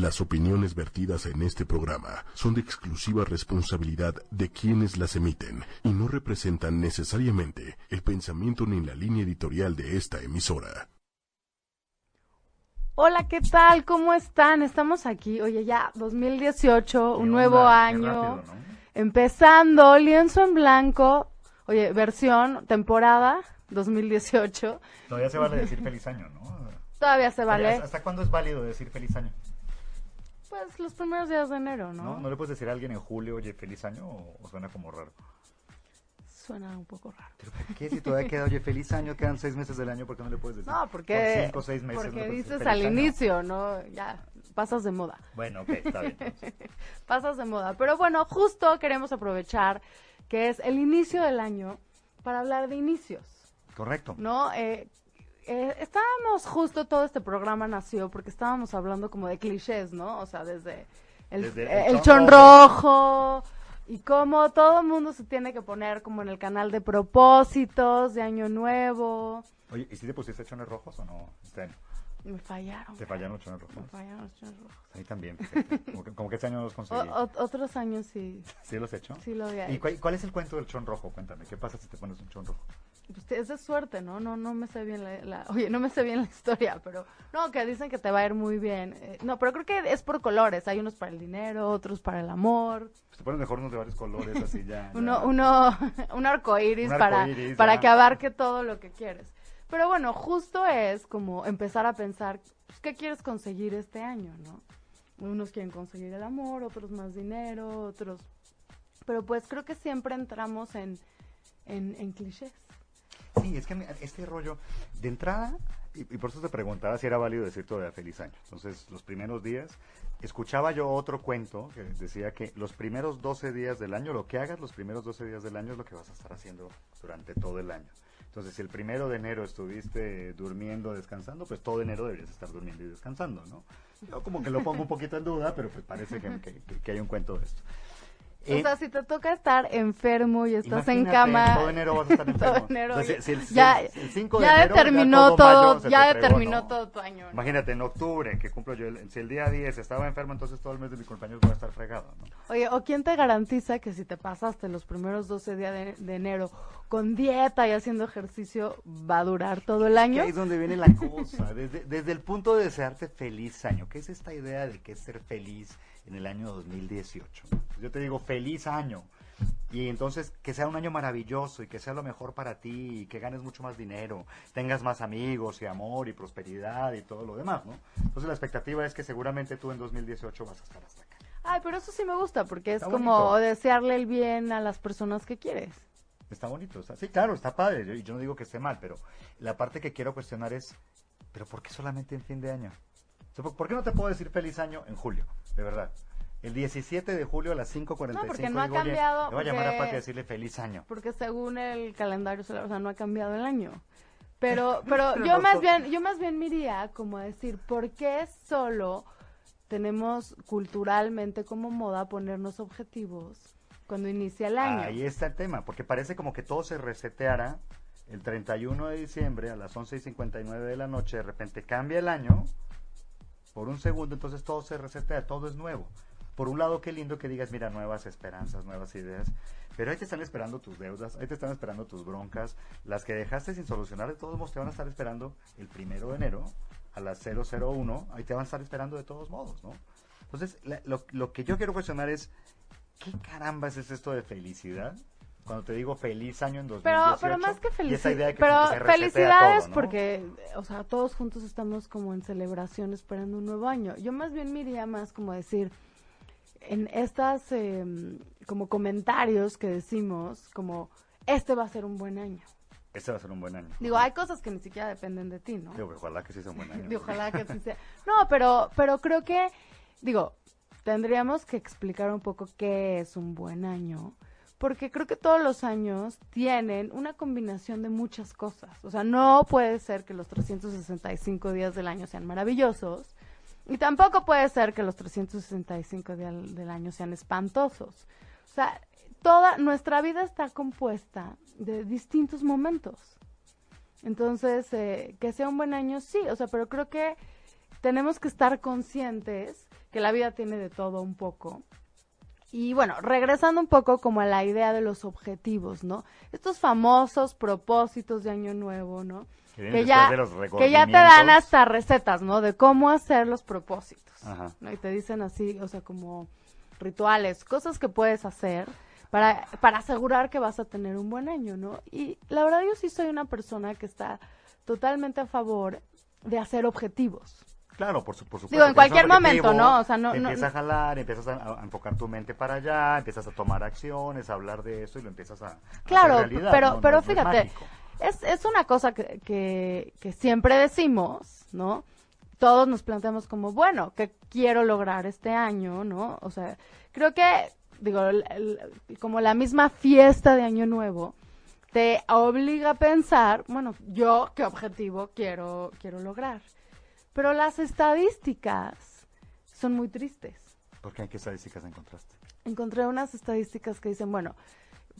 Las opiniones vertidas en este programa son de exclusiva responsabilidad de quienes las emiten y no representan necesariamente el pensamiento ni la línea editorial de esta emisora. Hola, ¿qué tal? ¿Cómo están? Estamos aquí, oye, ya 2018, un nuevo año, empezando, lienzo en blanco, oye, versión, temporada 2018. Todavía se vale decir feliz año, ¿no? Todavía se vale. ¿Hasta cuándo es válido decir feliz año? Pues los primeros días de enero, ¿no? ¿No, ¿No le puedes decir a alguien en julio, oye, feliz año o, suena como raro? Suena un poco raro. ¿Pero por qué si todavía queda, oye, feliz año, quedan seis meses del año, ¿por qué no le puedes decir? No, porque, cinco, seis meses, porque dices al inicio, ¿no? Ya, pasas de moda. Bueno, ok, está bien. pasas de moda. Pero bueno, justo queremos aprovechar que es el inicio del año para hablar de inicios. Correcto. ¿No? Eh, eh, estábamos justo, todo este programa nació porque estábamos hablando como de clichés, ¿no? O sea, desde el, el, chonrojo y cómo todo el mundo se tiene que poner como en el canal de propósitos, de año nuevo. Oye, ¿y si te pusiste chones rojos o no este Me fallaron. ¿Te fallaron los chones rojos? Me fallaron los chones rojos. A mí también. Como que, este año los conseguí. otros años sí. ¿Sí los he hecho? Sí lo había ¿Y cuál, es el cuento del chon rojo? Cuéntame, ¿qué pasa si te pones un chon rojo? Pues es de suerte, ¿no? No, no me sé bien la, oye, no me sé bien la historia, pero no, que dicen que te va a ir muy bien. Eh, no, pero creo que es por colores. Hay unos para el dinero, otros para el amor. Pues te pones mejor unos de varios colores, así ya. uno, uno, un arco iris para, para que abarque todo lo que quieres. Pero bueno, justo es como empezar a pensar, pues, ¿qué quieres conseguir este año, no? Unos quieren conseguir el amor, otros más dinero, otros... Pero pues creo que siempre entramos en, en, en clichés. Sí, es que este rollo, de entrada, y, por eso te preguntaba si era válido decir todavía feliz año. Entonces, los primeros días, escuchaba yo otro cuento que decía que los primeros 12 días del año, lo que hagas los primeros 12 días del año es lo que vas a estar haciendo durante todo el año. Entonces, si el primero de enero estuviste durmiendo, descansando, pues todo enero deberías estar durmiendo y descansando, ¿no? Yo como que lo pongo un poquito en duda, pero pues parece que, que hay un cuento de esto. O eh, sea, si te toca estar enfermo y estás en cama. Todo enero vas a estar enfermo. enero, ya, el 5 de ya enero, determinó todo, ya determinó todo tu año. Imagínate, en octubre, que cumplo yo, si el día 10 estaba enfermo, entonces todo el mes de mi cumpleaños voy a estar fregado, ¿no? Oye, ¿o quién te garantiza que si te pasaste los primeros 12 días de, enero con dieta y haciendo ejercicio, va a durar todo el año? ahí es donde viene la cosa, desde, desde el punto de desearte feliz año, ¿qué es esta idea de que es ser feliz? En el año 2018. Yo te digo, feliz año. Y entonces que sea un año maravilloso y que sea lo mejor para ti y que ganes mucho más dinero, tengas más amigos y amor y prosperidad y todo lo demás, ¿no? Entonces la expectativa es que seguramente tú en 2018 vas a estar hasta acá. Ay, pero eso sí me gusta porque es como desearle el bien a las personas que quieres. Está bonito, sí, claro, está padre, y yo no digo que esté mal, pero la parte que quiero cuestionar es, ¿pero por qué solamente en fin de año? ¿Por qué no te puedo decir feliz año en julio? De verdad. El 17 de julio a las 5.45. No, porque no ha cambiado. Le voy a llamar a Pati a decirle feliz año. Porque según el calendario solar, o sea, no ha cambiado el año. Pero, pero yo más bien, yo más bien miría como a decir, ¿por qué solo tenemos culturalmente como moda ponernos objetivos cuando inicia el año? Ahí está el tema, porque parece como que todo se reseteara el 31 de diciembre a las 11.59 de la noche, de repente cambia el año por un segundo, entonces todo se resetea, todo es nuevo. Por un lado, qué lindo que digas, mira, nuevas esperanzas, nuevas ideas, pero ahí te están esperando tus deudas, ahí te están esperando tus broncas, las que dejaste sin solucionar, de todos modos te van a estar esperando el primero de enero a las 001, ahí te van a estar esperando de todos modos, ¿no? Entonces, lo, lo que yo quiero cuestionar es, ¿qué carambas es esto de felicidad? Cuando te digo feliz año en 2018. Pero, pero más que felicidad. Pero felicidades porque, o sea, todos juntos estamos como en celebración esperando un nuevo año. Yo más bien me iría más como decir, en estas em, como comentarios que decimos, como, este va a ser un buen año. Este va a ser un buen año. Digo, hay cosas que ni siquiera dependen de ti, ¿no? Digo, ojalá que sí sea un buen año. Digo, ojalá que sí sea. No, pero, pero creo que, digo, tendríamos que explicar un poco qué es un buen año porque creo que todos los años tienen una combinación de muchas cosas. O sea, no puede ser que los 365 días del año sean maravillosos y tampoco puede ser que los 365 días del año sean espantosos. O sea, toda nuestra vida está compuesta de distintos momentos. Entonces, eh, que sea un buen año, sí, o sea, pero creo que tenemos que estar conscientes que la vida tiene de todo un poco. Y bueno, regresando un poco como a la idea de los objetivos, ¿no? Estos famosos propósitos de Año Nuevo, ¿no? Que ya, de que ya te dan hasta recetas, ¿no? De cómo hacer los propósitos. Ajá. ¿no? Y te dicen así, o sea, como rituales, cosas que puedes hacer para, para asegurar que vas a tener un buen año, ¿no? Y la verdad yo sí soy una persona que está totalmente a favor de hacer objetivos. Claro, por, su, por supuesto. Digo, en cualquier momento, ¿no? O sea, no- empiezas a jalar, empiezas a, a enfocar tu mente para allá, empiezas a tomar acciones, a hablar de eso y lo empiezas a a Claro, hacer realidad, pero, pero fíjate, es, es una cosa que, que, que siempre decimos, ¿no? Todos nos planteamos como, bueno, ¿qué quiero lograr este año, no? O sea, creo que, digo, el- el- como la misma fiesta de Año Nuevo te obliga a pensar, bueno, yo qué objetivo quiero, quiero lograr. Pero las estadísticas son muy tristes ¿Por qué? ¿Qué estadísticas encontraste? encontré unas estadísticas que dicen, bueno,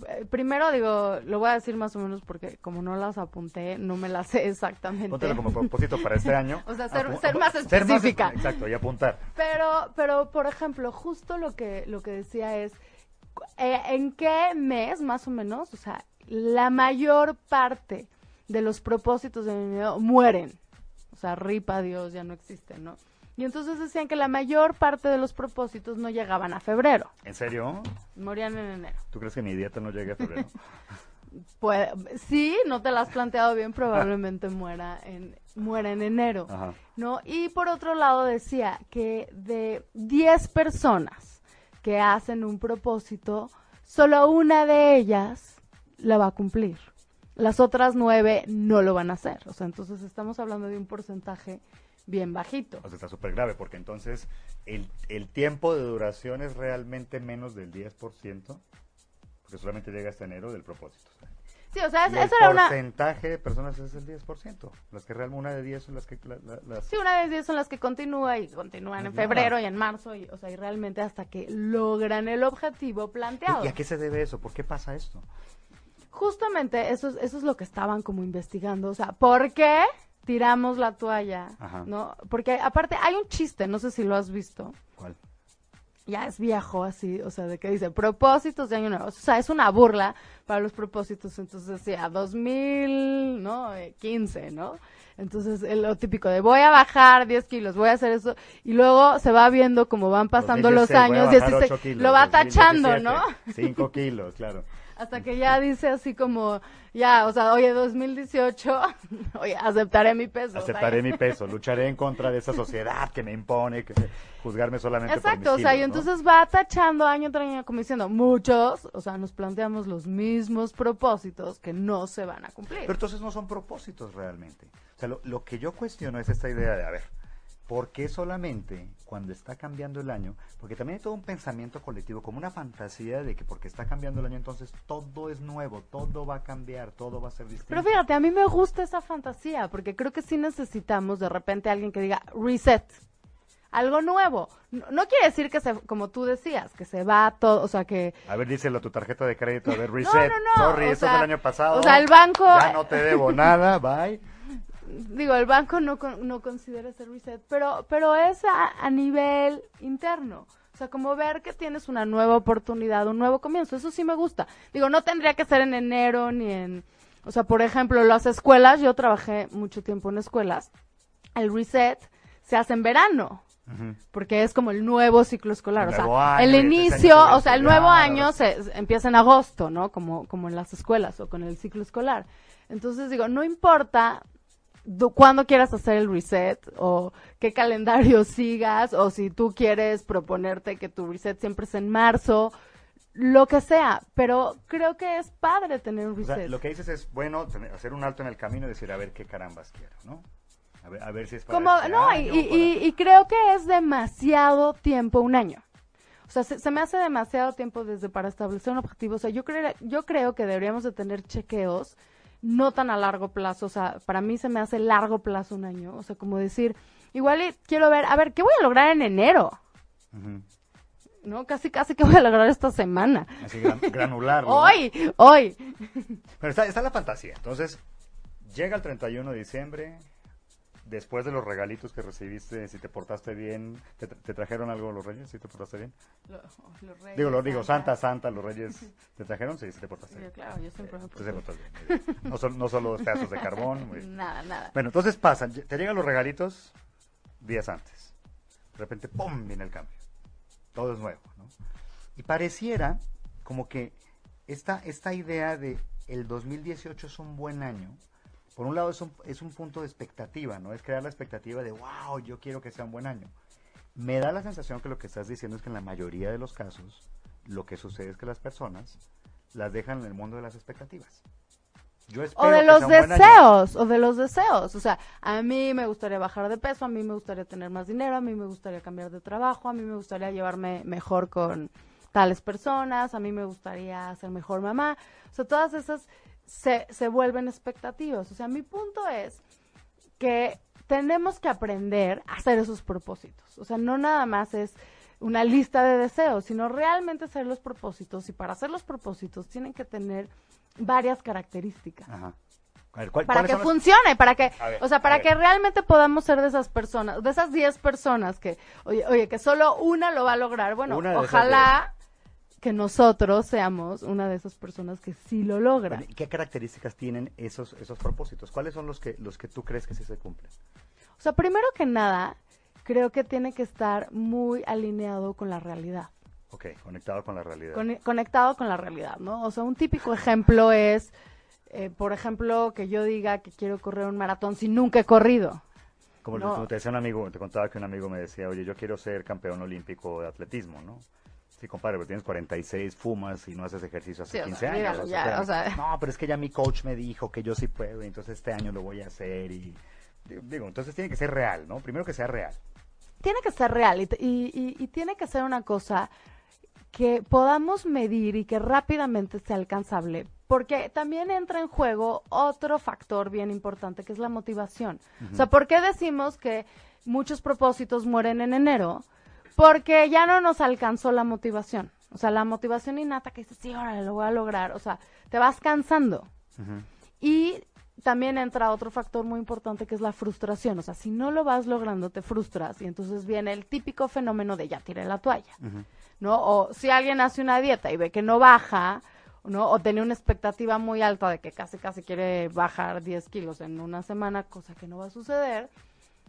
eh, primero digo, lo voy a decir más o menos porque como no las apunté, no me las sé exactamente. Póntelo como propósito para este año. O sea, ser- Apu- ser más ser específica. exacto, y apuntar. Pero, pero por ejemplo, justo lo que, lo que decía es, eh, ¿en qué mes más o menos? O sea, la mayor parte de los propósitos de mi vida mueren. O sea, ripa Dios, ya no existen, ¿no? Y entonces decían que la mayor parte de los propósitos no llegaban a febrero, ¿En serio? morían en enero. ¿Tú crees que mi dieta no llegue a febrero? Puede, sí, no te la has planteado bien, probablemente muera en, muera en enero. Ajá. ¿no? Y por otro lado decía que de 10 personas que hacen un propósito, solo una de ellas la va a cumplir. Las otras nueve no lo van a hacer. O sea, entonces estamos hablando de un porcentaje bien bajito. O sea, está súper grave, porque entonces el, el tiempo de duración es realmente menos del 10%, porque solamente llega hasta enero del propósito. Sí, o sea, es- el esa era una... porcentaje de personas es el 10%. Las que realmente, una de 10 son las que... la- la- las... Sí, una de 10 son las que continúa y continúan en Pues nada. febrero y en marzo, y, o sea, y realmente hasta que logran el objetivo planteado. ¿Y a qué se debe eso? ¿Por qué pasa esto? Justamente eso es, eso es lo que estaban como investigando. O sea, ¿por qué tiramos la toalla? Ajá. ¿No? Porque aparte hay un chiste, no sé si lo has visto. ¿Cuál? Ya es viejo así, o sea, de que dice propósitos de año nuevo. O sea, es una burla para los propósitos. Entonces decía 2000, ¿no? Eh, 15, ¿no? Entonces, el- lo típico de voy a bajar 10 kilos, voy a hacer eso. Y luego se va viendo como van pasando los 2016, voy a años. bajar 16, ocho kilos, lo va tachando, 2017, ¿no? 5 kilos, claro. Hasta que ya dice así como, ya, o sea, oye, 2018, oye, aceptaré mi peso. Aceptaré ¿sabes? mi peso, lucharé en contra de esa sociedad que me impone que juzgarme solamente Exacto, por o sea, y entonces va tachando año tras año como diciendo, muchos, o sea, nos planteamos los mismos propósitos que no se van a cumplir. Pero entonces no son propósitos realmente. O sea, lo, lo que yo cuestiono es esta idea de, a ver, ¿por qué solamente cuando está cambiando el año? Porque también hay todo un pensamiento colectivo, como una fantasía de que porque está cambiando el año entonces todo es nuevo, todo va a cambiar, todo va a ser distinto. Pero fíjate, a mí me gusta esa fantasía, porque creo que sí necesitamos de repente alguien que diga reset, algo nuevo. No, no quiere decir que se, como tú decías, que se va todo, o sea, que A ver, díselo a tu tarjeta de crédito, a ver, reset. no, no, Sorry, o esto sea, es del año pasado. o sea, el banco- Ya no te debo nada, bye. Digo, el banco no, no considera ese reset, pero, pero es a, a nivel interno. O sea, como ver que tienes una nueva oportunidad, un nuevo comienzo. Eso sí me gusta. Digo, no tendría que ser en enero ni en... O sea, por ejemplo, las escuelas, yo trabajé mucho tiempo en escuelas. El reset se hace en verano. Porque es como el nuevo ciclo escolar. El o sea, año, el inicio, o sea, el nuevo año se, se empieza en agosto, ¿no? Como, como en las escuelas o con el ciclo escolar. Entonces digo, no importa cuándo quieras hacer el reset o qué calendario sigas o si tú quieres proponerte que tu reset siempre es en marzo, lo que sea, pero creo que es padre tener un O sea, reset. lo que dices es, bueno, tener- hacer un alto en el camino y decir, a ver qué carambas quiero, ¿no? A ver, a ver si es para Como, este no, y, año, y- y- y creo que es demasiado tiempo, un año. O sea, se, se me hace demasiado tiempo desde para establecer un objetivo. O sea, yo creo, yo creo que deberíamos de tener chequeos no tan a largo plazo. O sea, para mí se me hace largo plazo un año. O sea, como decir, igual quiero ver, a ver, ¿qué voy a lograr en enero? ¿No? Casi, casi que voy a lograr esta semana. Así gran- granular. ¿no? Hoy, hoy. Pero está, está la fantasía. Entonces, llega el 31 de diciembre, después de los regalitos que recibiste, si te portaste bien, ¿te, te trajeron algo los reyes? ¿Si te portaste bien? Lo- los reyes, Digo, lo digo, Santa, Santa, los reyes, ¿te trajeron? Sí, sí te portaste Yo, bien. claro, yo siempre me bien. No, solo, no solo pedazos de carbón. muy. Nada, nada. Bueno, entonces pasan, te llegan los regalitos días antes. De repente, ¡pum! viene el cambio. Todo es nuevo, ¿no? Y pareciera como que esta, esta idea de el 2018 es un buen año, por un lado es un, es un punto de expectativa, ¿no? Es crear la expectativa de, wow, yo quiero que sea un buen año. Me da la sensación que lo que estás diciendo es que en la mayoría de los casos, lo que sucede es que las personas las dejan en el mundo de las expectativas. Yo espero O de los deseos, o de los deseos. O sea, a mí me gustaría bajar de peso, a mí me gustaría tener más dinero, a mí me gustaría cambiar de trabajo, a mí me gustaría llevarme mejor con tales personas, a mí me gustaría ser mejor mamá. O sea, todas esas se, se vuelven expectativas. O sea, mi punto es que tenemos que aprender a hacer esos propósitos. O sea, no nada más es una lista de deseos, sino realmente hacer los propósitos. Y para hacer los propósitos tienen que tener varias características Ajá. A ver, ¿cuál- para que funcione, para que, ver, o sea, para que realmente podamos ser de esas personas, de esas 10 personas que, oye, oye, que solo una lo va a lograr. Bueno, Una ojalá que nosotros seamos una de esas personas que sí lo logra. Bueno, ¿y ¿Qué características tienen esos, esos propósitos? ¿Cuáles son los que, los que tú crees que sí se cumplen? O sea, primero que nada, creo que tiene que estar muy alineado con la realidad. Ok, conectado con la realidad. Con- conectado con la realidad, ¿no? O sea, un típico ejemplo es, eh, por ejemplo, que yo diga que quiero correr un maratón si nunca he corrido. como, no. como te decía un amigo, te contaba que un amigo me decía, oye, yo quiero ser campeón olímpico de atletismo, ¿no? Sí, compadre, pero tienes 46, fumas y no haces ejercicio hace Sí, o 15 sea, años. míralo, o sea, ya, espérame. o sea. No, pero es que ya mi coach me dijo que yo sí puedo, y entonces este año lo voy a hacer y... Digo, entonces tiene que ser real, ¿no? Primero que sea real. tiene que ser real y- y- y tiene que ser una cosa que podamos medir y que rápidamente sea alcanzable. Porque también entra en juego otro factor bien importante que es la motivación. O sea, ¿por qué decimos que muchos propósitos mueren en enero? Porque ya no nos alcanzó la motivación. O sea, la motivación innata que dices, sí, ahora lo voy a lograr. O sea, te vas cansando. Y también entra otro factor muy importante que es la frustración. O sea, si no lo vas logrando, te frustras y entonces viene el típico fenómeno de ya tiré la toalla. ¿no? O si alguien hace una dieta y ve que no baja, ¿no? O tiene una expectativa muy alta de que casi, casi quiere bajar 10 kilos en una semana, cosa que no va a suceder.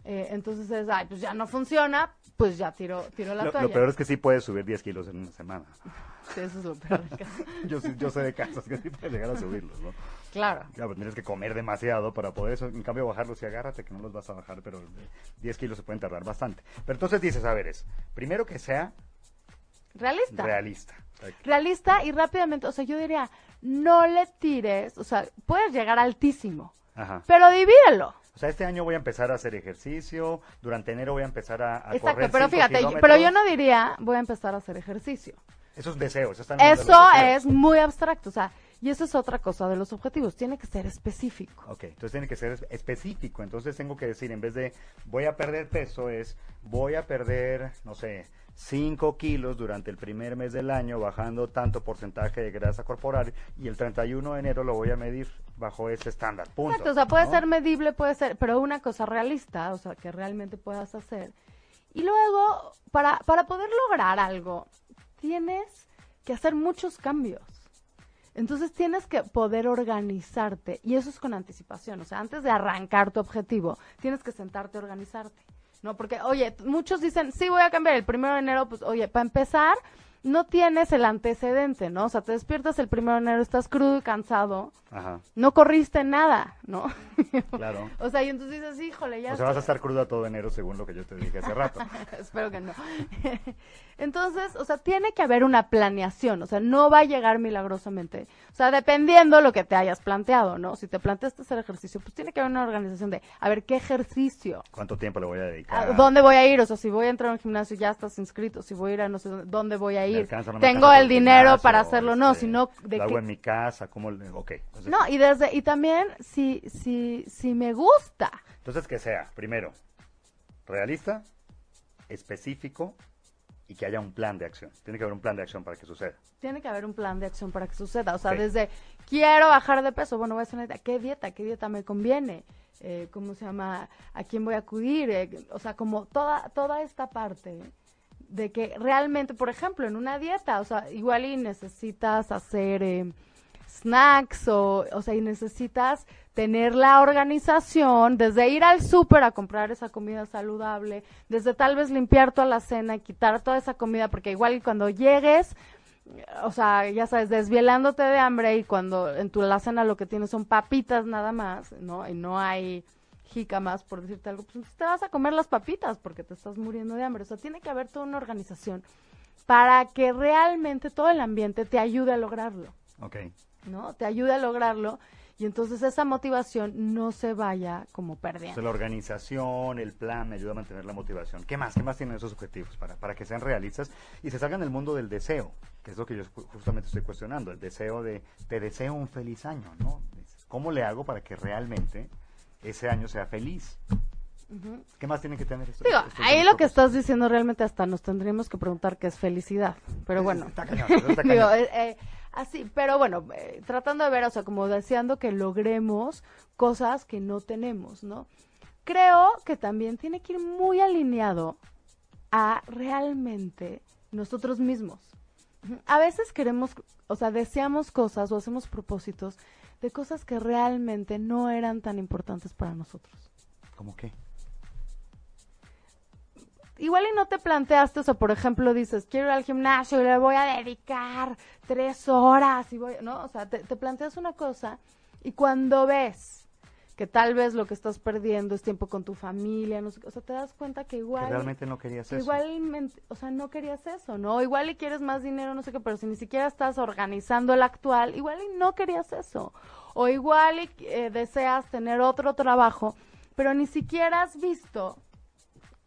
Eh, entonces es, ay, pues ya no funciona, pues ya tiro, tiro la Lo, toalla. lo peor es que sí puedes subir 10 kilos en una semana. Sí, eso es lo peor. del caso. Yo, yo sé de casos que sí puedes llegar a subirlos, ¿no? Claro. Claro, pues tienes que comer demasiado para poder eso. En cambio, bajarlos y agárrate que no los vas a bajar, pero eh, 10 kilos se pueden tardar bastante. Pero entonces dices, a ver, es primero que sea Realista. realista. realista y rápidamente, o sea, yo diría, no le tires, o sea, puedes llegar altísimo, Ajá. pero divídelo. O sea, este año voy a empezar a hacer ejercicio, durante enero voy a empezar a, a Exacto, correr pero fíjate, kilómetros. pero yo no diría, voy a empezar a hacer ejercicio. Esos deseos. Eso los deseos. es muy abstracto, o sea, y eso es otra cosa de los objetivos, tiene que ser específico. Ok, entonces tiene que ser es- específico. Entonces tengo que decir, en vez de voy a perder peso, es voy a perder, no sé, 5 kilos durante el primer mes del año, bajando tanto porcentaje de grasa corporal, y el 31 de enero lo voy a medir bajo ese estándar. Punto. Exacto, o sea, puede ¿no? ser medible, puede ser, pero una cosa realista, o sea, que realmente puedas hacer. Y luego, para, para poder lograr algo, tienes que hacer muchos cambios. Entonces tienes que poder organizarte y eso es con anticipación, o sea, antes de arrancar tu objetivo, tienes que sentarte a organizarte, ¿no? Porque, oye, muchos dicen, sí, voy a cambiar el primero de enero, pues, oye, para empezar, no tienes el antecedente, ¿no? O sea, te despiertas el primero de enero, estás crudo y cansado, Ajá, no corriste nada, ¿no? claro. o sea, y entonces dices, híjole, ya. O sea, vas a estar cruda todo enero, según lo que yo te dije hace rato. Espero que no. Entonces, o sea, tiene que haber una planeación, o sea, no va a llegar milagrosamente. O sea, dependiendo lo que te hayas planteado, ¿no? Si te planteaste hacer ejercicio, pues tiene que haber una organización de, a ver, ¿qué ejercicio? ¿Cuánto tiempo le voy a ¿A dedicar? ¿Dónde voy a ir? O sea, si voy a entrar a un gimnasio, ya estás inscrito. Si voy a ir a no sé dónde, ¿dónde voy a ¿Me ir? alcanza o no me Tengo el dinero para hacerlo, no, Este, sino de Lo hago en mi casa, ¿cómo? le- Ok. entonces- No, y desde, y también si, si, si me gusta. Entonces, que sea, primero, realista, específico y que haya un plan de acción. Tiene que haber un plan de acción para que suceda. Tiene que haber un plan de acción para que suceda. O sea, desde quiero bajar de peso, bueno, voy a hacer una dieta. ¿Qué dieta? ¿Qué dieta me conviene? eh, ¿cómo se llama? ¿A quién voy a acudir? Eh, o sea, como toda, toda esta parte de que realmente, por ejemplo, en una dieta, o sea, igual y necesitas hacer eh, snacks o, o sea, y necesitas tener la organización, desde ir al súper a comprar esa comida saludable, desde tal vez limpiar toda la cena y quitar toda esa comida, porque igual y cuando llegues, o sea, ya sabes, desvielándote de hambre y cuando en tu la cena lo que tienes son papitas nada más, ¿no? Y no hay jícamas, por decirte algo, pues entonces te vas a comer las papitas porque te estás muriendo de hambre. O sea, tiene que haber toda una organización para que realmente todo el ambiente te ayude a lograrlo. Ok. ¿No? Te ayude a lograrlo y entonces esa motivación no se vaya como O perdiendo. sea, la organización, el plan me ayuda a mantener la motivación. ¿Qué más? ¿Qué más tienen esos objetivos para, para que sean realistas y se salgan del mundo del deseo? Que es lo que yo ju- justamente estoy cuestionando. El deseo de, te deseo un feliz año, ¿no? ¿Cómo le hago para que realmente ese año sea feliz? ¿Qué más tienen que tener estos Digo, estos ahí lo que estás diciendo realmente hasta nos tendríamos que preguntar qué es felicidad. Pero bueno. Está cañón, está Digo, eh, eh, así, pero bueno, eh, tratando de ver, o sea, como deseando que logremos cosas que no tenemos, ¿no? Creo que también tiene que ir muy alineado a realmente nosotros mismos. A veces queremos, o sea, deseamos cosas o hacemos propósitos de cosas que realmente no eran tan importantes para nosotros. ¿Cómo qué? igual y no te planteaste eso, por ejemplo, dices, quiero ir al gimnasio y le voy a dedicar tres horas y voy, ¿no? O sea, te, te planteas una cosa y cuando ves que tal vez lo que estás perdiendo es tiempo con tu familia, no sé, o sea, te das cuenta que igual... Que realmente no querías que eso. igualmente, o sea, no querías eso, ¿no? Igual y quieres más dinero, no sé qué, pero si ni siquiera estás organizando el actual, igual y no querías eso. O igual y eh, deseas tener otro trabajo, pero ni siquiera has visto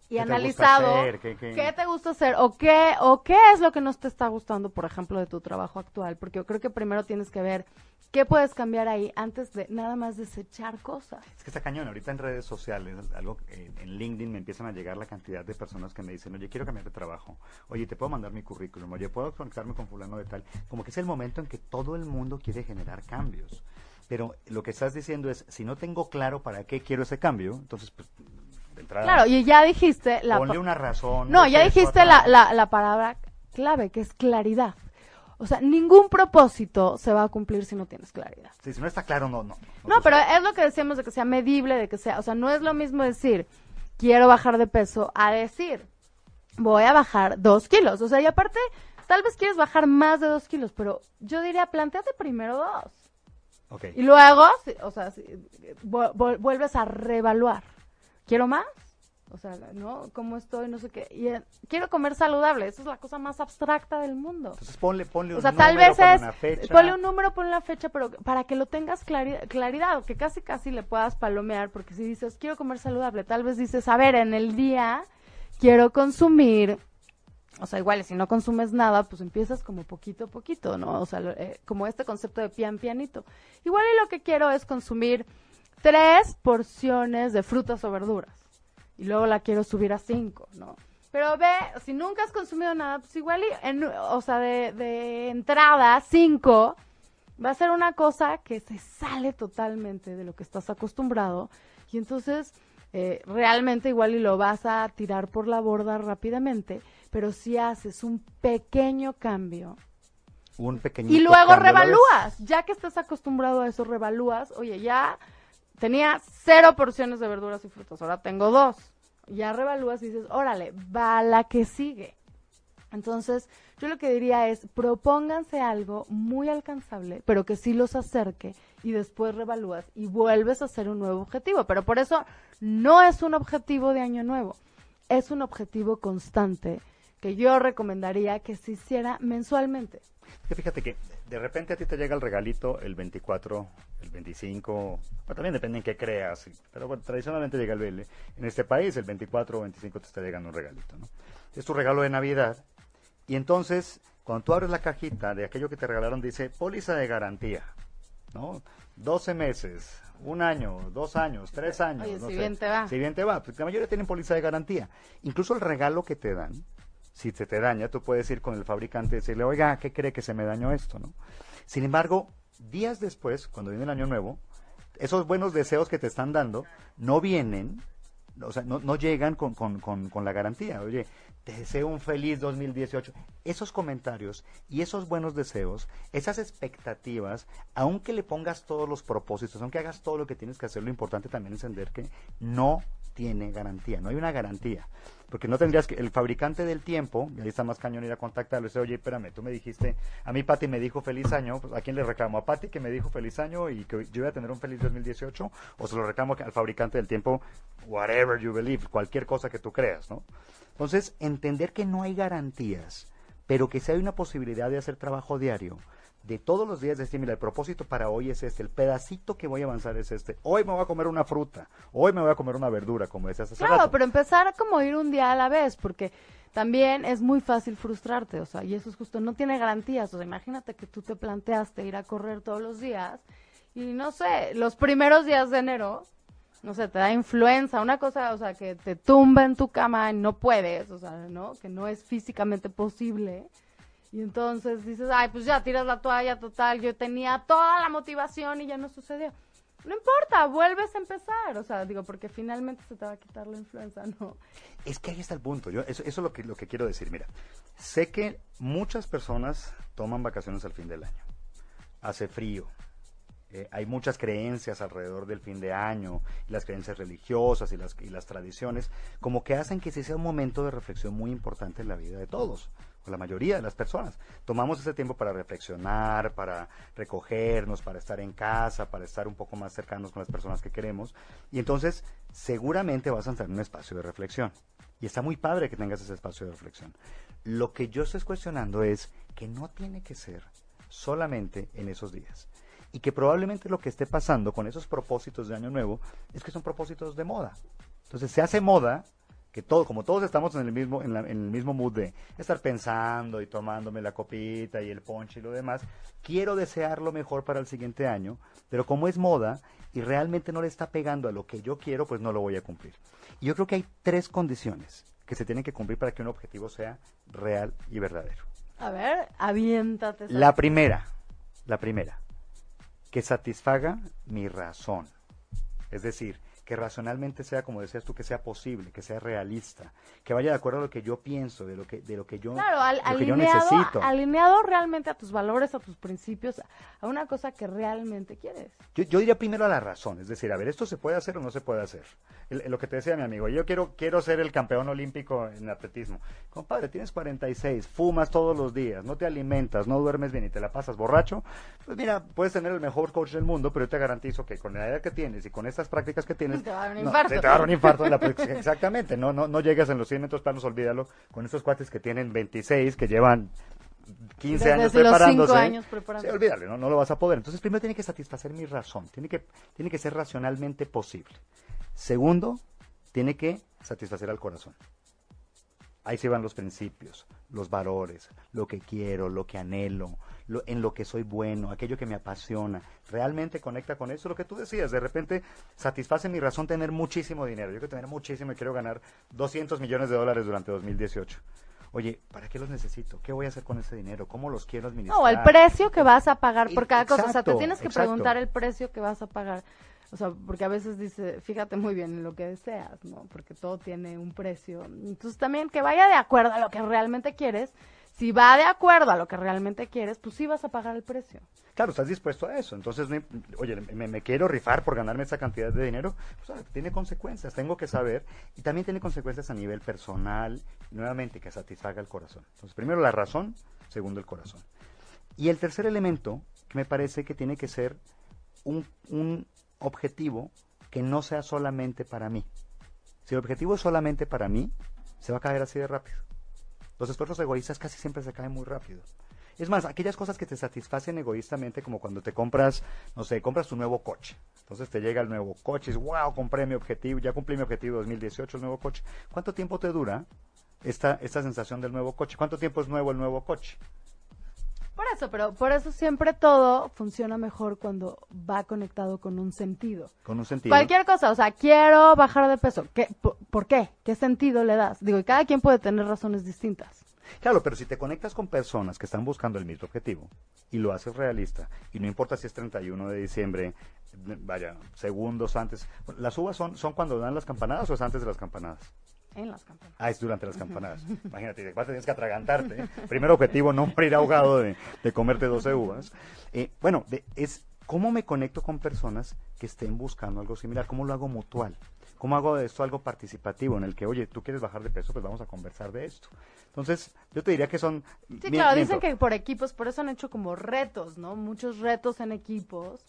y ¿Qué te analizado hacer? ¿Qué- qué- te gusta hacer o qué o qué es lo que no te está gustando, por ejemplo, de tu trabajo actual, porque yo creo que primero tienes que ver qué puedes cambiar ahí antes de nada más desechar cosas. Es que está cañón. Ahorita en redes sociales, algo eh, en LinkedIn me empiezan a llegar la cantidad de personas que me dicen, oye, quiero cambiar de trabajo. Oye, te puedo mandar mi currículum. Oye, puedo conectarme con fulano de tal. Como que es el momento en que todo el mundo quiere generar cambios. Pero lo que estás diciendo es, si no tengo claro para qué quiero ese cambio, entonces, pues, de entrada, Claro, y ya dijiste la ponle pa- una razón. No, ya dijiste la, la, la palabra clave, que es claridad. O sea, ningún propósito se va a cumplir si no tienes claridad. Sí, si no está claro, no, no. No, pero es lo que decíamos de que sea medible, de que sea, o sea, no es lo mismo decir, quiero bajar de peso, a decir, voy a bajar dos kilos. O sea, y aparte, tal vez quieres bajar más de dos kilos, pero yo diría, planteate primero dos. Y luego, o sea, vu- vuelves a reevaluar. ¿Quiero más? O sea, ¿no? ¿Cómo estoy? No sé qué. Y, eh, quiero comer saludable. Esa es la cosa más abstracta del mundo. Entonces ponle, ponle un O sea, tal vez ponle es, una fecha. ponle un número, ponle una fecha, pero para que lo tengas clari- claridad, que casi casi le puedas palomear, porque si dices, quiero comer saludable, tal vez dices, a ver, en el día quiero consumir, o sea, igual, si no consumes nada, pues empiezas como poquito a poquito, ¿no? O sea, eh, como este concepto de pian pianito. Igual y lo que quiero es consumir tres porciones de frutas o verduras. Y luego la quiero subir a cinco, ¿no? Pero ve, si nunca has consumido nada, pues igual, y en- o sea, de, de entrada, cinco, va a ser una cosa que se sale totalmente de lo que estás acostumbrado. Y entonces eh, realmente igual y lo vas a tirar por la borda rápidamente, pero si haces un pequeño cambio Un pequeñito y luego revalúas, ya que estás acostumbrado a eso, revalúas, oye, ya tenía cero porciones de verduras y frutas, ahora tengo dos. Ya revalúas y dices, órale, va la que sigue. Entonces, yo lo que diría es, propónganse algo muy alcanzable, pero que sí los acerque y después revalúas y vuelves a hacer un nuevo objetivo. Pero por eso no es un objetivo de año nuevo, es un objetivo constante que yo recomendaría que se hiciera mensualmente. Que fíjate que de repente a ti te llega el regalito el 24, el 25, bueno, también depende en qué creas, pero bueno, tradicionalmente llega el BL. En este país el 24 o 25 te está llegando un regalito, ¿no? Es tu regalo de Navidad y entonces cuando tú abres la cajita de aquello que te regalaron dice póliza de garantía, ¿no? 12 meses, un año, dos años, tres años. Oye, no si sé. bien te va. Si bien te va, porque la mayoría tienen póliza de garantía. Incluso el regalo que te dan, si se te daña, tú puedes ir con el fabricante y decirle, oiga, ¿qué cree que se me dañó esto? ¿no? Sin embargo, días después, cuando viene el año nuevo, esos buenos deseos que te están dando no vienen, o sea, no, no llegan con, con, con, con la garantía. Oye, te deseo un feliz 2018. Esos comentarios y esos buenos deseos, esas expectativas, aunque le pongas todos los propósitos, aunque hagas todo lo que tienes que hacer, lo importante también es entender que no tiene garantía, no hay una garantía. Porque no tendrías que, el fabricante del tiempo, y ahí está más cañón ir a contactarlo decir, oye, espérame, tú me dijiste, a mí Pati me dijo feliz año, pues, ¿a quién le reclamo? ¿A Pati que me dijo feliz año y que yo voy a tener un feliz 2018? ¿O se lo reclamo al fabricante del tiempo, whatever you believe, cualquier cosa que tú creas, ¿no? Entonces, entender que no hay garantías, pero que si hay una posibilidad de hacer trabajo diario, de todos los días decir, mira, el propósito para hoy es este, el pedacito que voy a avanzar es este, hoy me voy a comer una fruta, hoy me voy a comer una verdura, como decías hace Claro, rato. pero empezar a como ir un día a la vez, porque también es muy fácil frustrarte, o sea, y eso es justo, no tiene garantías, o sea, imagínate que tú te planteaste ir a correr todos los días y no sé, los primeros días de enero, no sé, te da influenza, una cosa, o sea, que te tumba en tu cama y no puedes, o sea, ¿no? Que no es físicamente posible. Y entonces dices, ay, pues ya tiras la toalla total, yo tenía toda la motivación y ya no sucedió. No importa, vuelves a empezar, o sea, digo, porque finalmente se te va a quitar la influenza, ¿no? Es que ahí está el punto. Yo, eso, eso es lo que, lo que quiero decir. Mira, sé que muchas personas toman vacaciones al fin del año. Hace frío. eh, hay muchas creencias alrededor del fin de año, las creencias religiosas y las, y las tradiciones, como que hacen que ese sea un momento de reflexión muy importante en la vida de todos, o la mayoría de las personas. Tomamos ese tiempo para reflexionar, para recogernos, para estar en casa, para estar un poco más cercanos con las personas que queremos, y entonces seguramente vas a entrar en un espacio de reflexión. Y está muy padre que tengas ese espacio de reflexión. Lo que yo estoy cuestionando es que no tiene que ser solamente en esos días. Y que probablemente lo que esté pasando con esos propósitos de Año Nuevo es que son propósitos de moda. Entonces se hace moda que todo, como todos estamos en el mismo, en, la- en el mismo mood de estar pensando y tomándome la copita y el ponche y lo demás, quiero desear lo mejor para el siguiente año, pero como es moda y realmente no le está pegando a lo que yo quiero, pues no lo voy a cumplir. Y yo creo que hay tres condiciones que se tienen que cumplir para que un objetivo sea real y verdadero. A ver, aviéntate. La primera, la primera, que satisfaga mi razón. Es decir, que racionalmente sea, como decías tú, que sea posible, que sea realista, que vaya de acuerdo a lo que yo pienso, de lo que, de lo que yo, Claro, al- lo que yo alineado, necesito. alineado realmente a tus valores, a tus principios, a una cosa que realmente quieres. Yo, yo diría primero a la razón, es decir, a ver, ¿esto se puede hacer o no se puede hacer? El- lo que te decía mi amigo, yo quiero, quiero ser el campeón olímpico en atletismo. Compadre, tienes 46, fumas todos los días, no te alimentas, no duermes bien y te la pasas borracho. Pues mira, puedes tener el mejor coach del mundo, pero yo te garantizo que con la edad que tienes y con estas prácticas que tienes... Te va a dar un no, infarto. te va a dar un infarto. la- exactamente, no, no, no llegas en los 100 metros planos, olvídalo, con estos cuates que tienen 26, que llevan 15 Desde años preparándose. años preparándose. Sí, olvídalo, ¿no? no lo vas a poder. Entonces, primero tiene que satisfacer mi razón, tiene que, tiene que ser racionalmente posible. Segundo, tiene que satisfacer al corazón. Ahí se van los principios, los valores, lo que quiero, lo que anhelo, lo- en lo que soy bueno, aquello que me apasiona. Realmente conecta con eso, lo que tú decías. De repente satisface mi razón tener muchísimo dinero. Yo quiero tener muchísimo y quiero ganar 200 millones de dólares durante 2018. Oye, ¿para qué los necesito? ¿Qué voy a hacer con ese dinero? ¿Cómo los quiero administrar? No, el precio que vas a pagar por cada cosa. O sea, te tienes que exacto. preguntar el precio que vas a pagar. O sea, porque a veces dice, fíjate muy bien en lo que deseas, ¿no? Porque todo tiene un precio. Entonces también que vaya de acuerdo a lo que realmente quieres. Si va de acuerdo a lo que realmente quieres, pues sí vas a pagar el precio. Claro, estás dispuesto a eso. Entonces, no oye, me, me quiero rifar por ganarme esa cantidad de dinero. Pues, ah, tiene consecuencias, tengo que saber. Y también tiene consecuencias a nivel personal. Nuevamente, que satisfaga el corazón. Entonces, primero la razón, segundo el corazón. Y el tercer elemento, que me parece que tiene que ser un, un objetivo que no sea solamente para mí. Si el objetivo es solamente para mí, se va a caer así de rápido. Los esfuerzos egoístas casi siempre se caen muy rápido. Es más, aquellas cosas que te satisfacen egoístamente, como cuando te compras, no sé, compras tu nuevo coche. Entonces te llega el nuevo coche, dices, wow, compré mi objetivo, ya cumplí mi objetivo 2018, el nuevo coche. ¿Cuánto tiempo te dura esta, esta sensación del nuevo coche? ¿Cuánto tiempo es nuevo el nuevo coche? Por eso, pero por eso siempre todo funciona mejor cuando va conectado con un sentido. Con un sentido. Cualquier cosa, o sea, quiero bajar de peso. ¿Qué, por, por qué? ¿Qué sentido le das? Digo, y cada quien puede tener razones distintas. Claro, pero si te conectas con personas que están buscando el mismo objetivo y lo haces realista, y no importa si es 31 de diciembre, vaya, segundos antes, ¿las uvas son, son cuando dan las campanadas o es antes de las campanadas? En las campanadas. Ah, es durante las campanadas. Imagínate, igual tienes que atragantarte. Primer objetivo, no morir ahogado de, de comerte 12 uvas. Eh, bueno, de- es cómo me conecto con personas que estén buscando algo similar, cómo lo hago mutual. ¿Cómo hago de esto algo participativo en el que, oye, tú quieres bajar de peso, pues vamos a conversar de esto? Entonces, yo te diría que son... Sí, mi- claro, dicen que por equipos, por eso han hecho como retos, ¿no? Muchos retos en equipos,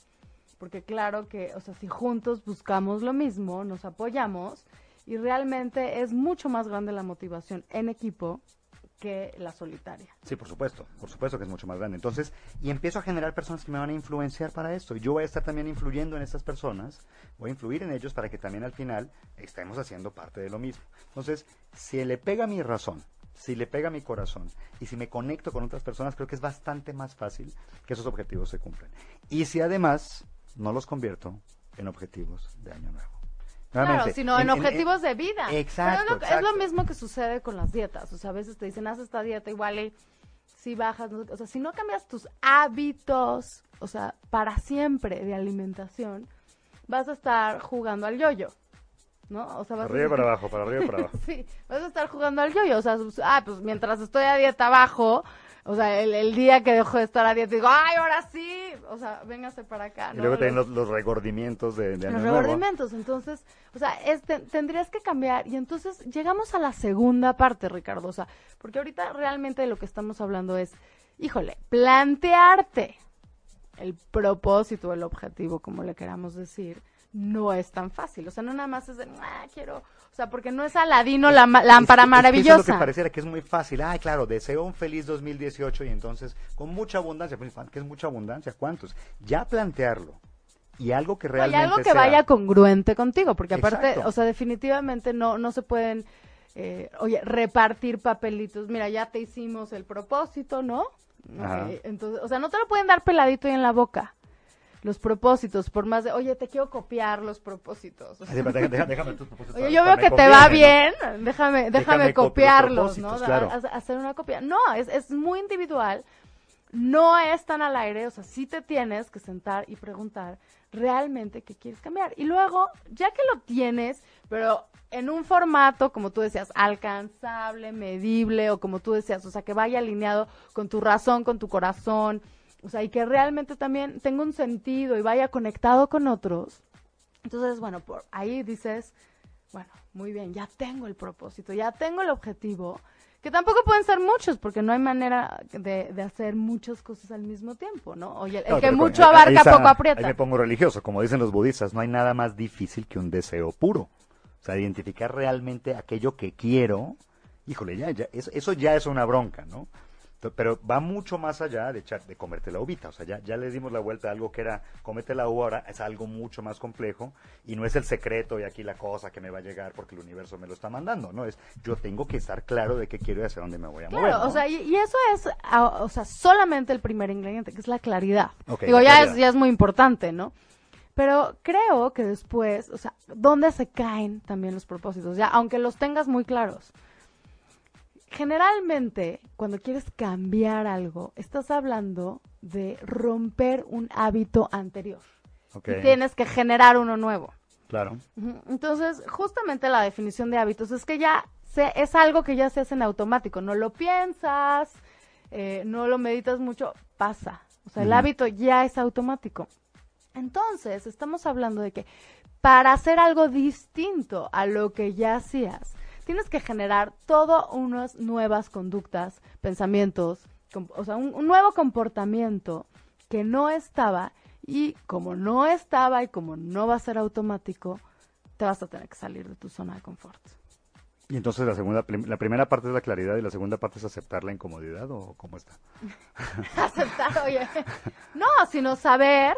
porque claro que, o sea, si juntos buscamos lo mismo, nos apoyamos, y realmente es mucho más grande la motivación en equipo que la solitaria. Sí, por supuesto, por supuesto que es mucho más grande. Entonces, y empiezo a generar personas que me van a influenciar para esto. Y yo voy a estar también influyendo en estas personas, voy a influir en ellos para que también al final estemos haciendo parte de lo mismo. Entonces, si le pega mi razón, si le pega mi corazón y si me conecto con otras personas, creo que es bastante más fácil que esos objetivos se cumplan. Y si además no los convierto en objetivos de año nuevo. Claro, sino en, en- en- objetivos de vida. Exacto, Pero es lo, es lo mismo que sucede con las dietas. O sea, a veces te dicen, haz esta dieta igual y si bajas. no. O sea, si no cambias tus hábitos, o sea, para siempre de alimentación, vas a estar jugando al yoyo. ¿No? O sea, vas Para arriba y a... para abajo, para arriba y para abajo. Sí, vas a estar jugando al yoyo. O sea, sus- ah, pues mientras estoy a dieta bajo, o sea, el, el día que dejo de estar a dieta, digo, ay, ahora sí. O sea, véngase para acá. Y ¿no? luego también Los- los, regordimientos de, de los nuevo. remordimientos. Entonces, o sea, es, te- tendrías que cambiar. Y entonces llegamos a la segunda parte, Ricardo. O sea, porque ahorita realmente de lo que estamos hablando es, híjole, plantearte el propósito, el objetivo, como le queramos decir, no es tan fácil. O sea, no nada más es de, ah, quiero. O sea, porque no es Aladino la lámpara que- es que eso maravillosa. es lo que pareciera que es muy fácil. Ay, claro, deseo un feliz 2018 y entonces con mucha abundancia. Pues, ¿qué es mucha abundancia? ¿Cuántos? Ya plantearlo. Y algo que No, y realmente algo que sea- vaya congruente contigo, porque aparte, Exacto. o sea, definitivamente no, no se pueden, eh, oye, repartir papelitos. Mira, ya te hicimos el propósito, ¿no? Entonces, o sea, no te lo pueden dar peladito y en la boca. Los propósitos, por más de, oye, te quiero copiar los propósitos. Déjame, tus propósitos Oye, yo veo que te va bien, déjame, déjame, copiarlos, ¿no? hacer una copia. No, es, es muy individual, no es tan al aire, o sea, sí te tienes que sentar y preguntar realmente qué quieres cambiar. Y luego, ya que lo tienes, pero en un formato, como tú decías, alcanzable, medible, o como tú decías, o sea, que vaya alineado con tu razón, con tu corazón, o sea, y que realmente también tenga un sentido y vaya conectado con otros. Entonces, bueno, por ahí dices, bueno, muy bien, ya tengo el propósito, ya tengo el objetivo, que tampoco pueden ser muchos, porque no hay manera de, de hacer muchas cosas al mismo tiempo, ¿no? Oye, el, el Claro, que mucho abarca, está- poco aprieta. Ahí me pongo religioso, como dicen los budistas, no hay nada más difícil que un deseo puro. O sea, identificar realmente aquello que quiero, híjole, ya, ya, eso, eso ya es una bronca, ¿no? Pero va mucho más allá de echar, de comerte la uvita. O sea, ya, ya le dimos la vuelta a algo que era comete la uva, ahora es algo mucho más complejo y no es el secreto y aquí la cosa que me va a llegar porque el universo me lo está mandando, ¿no? Es yo tengo que estar claro de qué quiero y hacia dónde me voy a mover. Claro, ¿no? o sea, y, y eso es, o sea, solamente el primer ingrediente, que es la claridad. Digo, la ya es, ya es muy importante, ¿no? Pero creo que después, o sea, ¿dónde se caen también los propósitos? Ya, aunque los tengas muy claros. Generalmente, cuando quieres cambiar algo, estás hablando de romper un hábito anterior. Y tienes que generar uno nuevo. claro. Entonces, justamente la definición de hábitos es que ya se, es algo que ya se hace en automático. No lo piensas, eh, no lo meditas mucho, pasa. O sea, el hábito ya es automático. Entonces, estamos hablando de que para hacer algo distinto a lo que ya hacías, tienes que generar todo unas nuevas conductas, pensamientos, o sea, un, un nuevo comportamiento que no estaba y como no estaba y como no va a ser automático, te vas a tener que salir de tu zona de confort. Y entonces la segunda, la primera parte es la claridad y la segunda parte es aceptar la incomodidad o cómo está. aceptar, oye. No, sino saber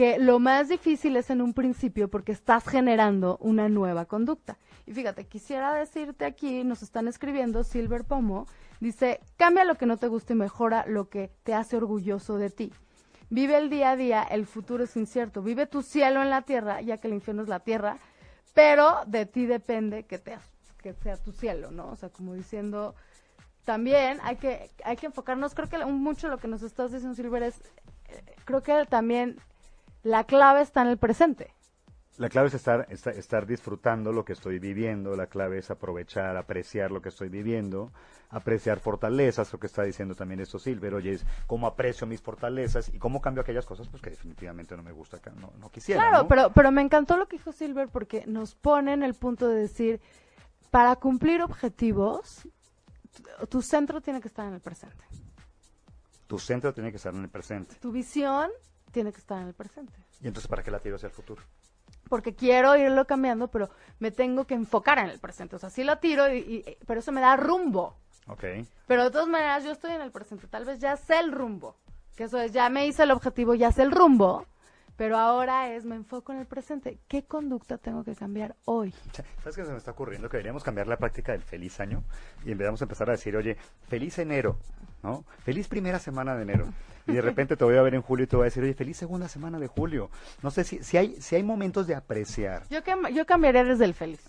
que lo más difícil es en un principio porque estás generando una nueva conducta. Y fíjate, quisiera decirte aquí, nos están escribiendo Silver Pomo, dice, cambia lo que no te gusta y mejora lo que te hace orgulloso de ti. Vive el día a día, el futuro es incierto. Vive tu cielo en la tierra, ya que el infierno es la tierra, pero de ti depende que, te, que sea tu cielo, ¿no? O sea, como diciendo, también hay que, hay que enfocarnos, creo que mucho lo que nos estás diciendo, Silver, es, eh, creo que también la clave está en el presente. La clave es estar, estar, estar, disfrutando lo que estoy viviendo, la clave es aprovechar, apreciar lo que estoy viviendo, apreciar fortalezas, lo que está diciendo también esto Silver, oye, es cómo aprecio mis fortalezas y cómo cambio aquellas cosas pues que definitivamente no me gusta, no, no quisiera. Claro, pero, pero me encantó lo que dijo Silver porque nos pone en el punto de decir, para cumplir objetivos, tu centro tiene que estar en el presente. Tu centro tiene que estar en el presente. Tu visión tiene que estar en el presente. ¿Y entonces para qué la tiro hacia el futuro? porque quiero irlo cambiando, pero me tengo que enfocar en el presente. O sea, sí lo tiro, y, pero eso me da rumbo. Ok. Pero de todas maneras, yo estoy en el presente. Tal vez ya sé el rumbo. Que eso es, ya me hice el objetivo, ya sé el rumbo. Pero ahora es, me enfoco en el presente. ¿Qué conducta tengo que cambiar hoy? ¿Sabes qué se me está ocurriendo? Que deberíamos cambiar la práctica del feliz año y empezamos a empezar a decir, oye, feliz enero, ¿no? Feliz primera semana de enero y de repente te voy a ver en julio y te voy a decir, oye, feliz segunda semana de julio. No sé si, si, hay, si hay momentos de apreciar. Yo, yo cambiaría desde el feliz.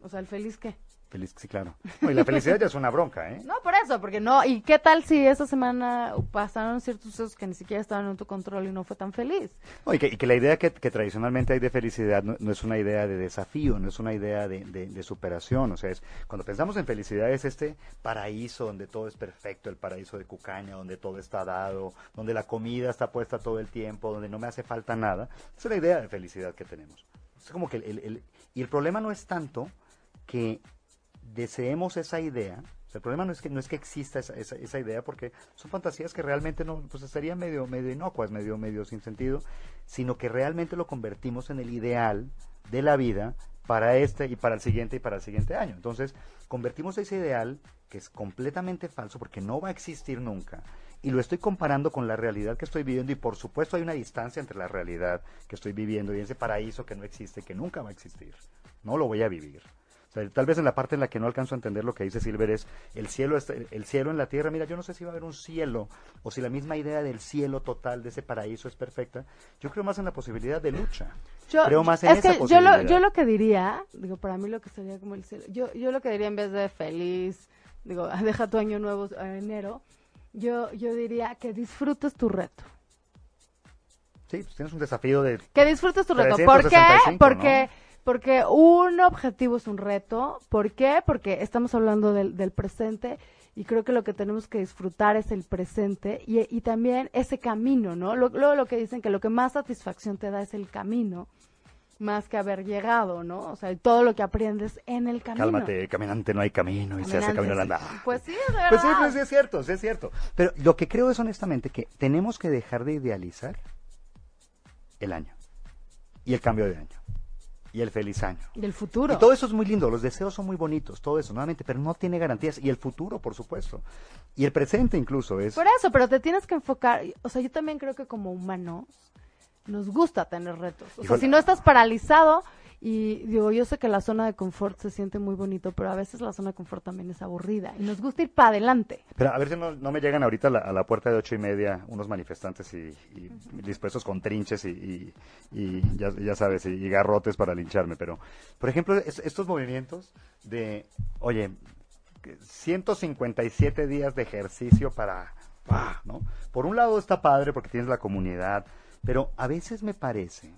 O sea, ¿el feliz qué? Feliz, sí, claro. y la felicidad ya es una bronca, ¿eh? No, por eso, porque no. ¿Y qué tal si esa semana pasaron ciertos sucesos que ni siquiera estaban en tu control y no fue tan feliz? y, que, la idea que, tradicionalmente hay de felicidad no, es una idea de desafío, no es una idea de, de, superación. O sea, es, cuando pensamos en felicidad es este paraíso donde todo es perfecto, el paraíso de Cucaña, donde todo está dado, donde la comida está puesta todo el tiempo, donde no me hace falta nada. Esa es la idea de felicidad que tenemos. Es como que el, el, y el problema no es tanto que deseemos esa idea, el problema no es que no es que exista esa, esa, idea porque son fantasías que realmente no pues serían medio medio inocuas, medio medio sin sentido, sino que realmente lo convertimos en el ideal de la vida para este y para el siguiente y para el siguiente año. Entonces, convertimos ese ideal que es completamente falso porque no va a existir nunca y lo estoy comparando con la realidad que estoy viviendo y por supuesto hay una distancia entre la realidad que estoy viviendo y ese paraíso que no existe, que nunca va a existir. No lo voy a vivir tal vez en la parte en la que no alcanzo a entender lo que dice Silver es el cielo, el cielo en la tierra. Mira, yo no sé si va a haber un cielo o si la misma idea del cielo total, de ese paraíso es perfecta. Yo creo más en la posibilidad de lucha. Yo, creo más en esa Yo lo, yo lo que diría, digo, para mí lo que sería como el cielo, yo, yo lo que diría en vez de feliz, digo, deja tu año nuevo en enero, yo, yo diría que disfrutes tu reto. Sí, pues tienes un desafío de... Que disfrutes tu reto. ¿Por qué? Porque... Porque un objetivo es un reto. ¿Por qué? Porque estamos hablando del, del presente y creo que lo que tenemos que disfrutar es el presente y, y también ese camino, ¿no? Luego lo, que dicen que lo que más satisfacción te da es el camino más que haber llegado, ¿no? O sea, todo lo que aprendes en el camino. Cálmate, caminante no hay camino y se hace camino al andar. Pues sí, es verdad. Pues sí, pues sí, es cierto, sí es cierto. Pero lo que creo es honestamente que tenemos que dejar de idealizar el año y el cambio de año y el feliz año. Y el futuro. Y todo eso es muy lindo, los deseos son muy bonitos, todo eso, nuevamente, pero no tiene garantías. Y el futuro, por supuesto. Y el presente incluso es... Por eso, pero te tienes que enfocar, o sea, yo también creo que como humanos nos gusta tener retos. O sea, si no estás paralizado y digo, yo sé que la zona de confort se siente muy bonito, pero a veces la zona de confort también es aburrida y nos gusta ir para adelante. Pero a ver si no, me llegan ahorita a la, puerta de ocho y media unos manifestantes y, dispuestos con trinches y, ya, sabes, y, garrotes para lincharme. Pero, por ejemplo, estos movimientos de, oye, 157 días de ejercicio para, ¿no? Por un lado está padre porque tienes la comunidad, pero a veces me parece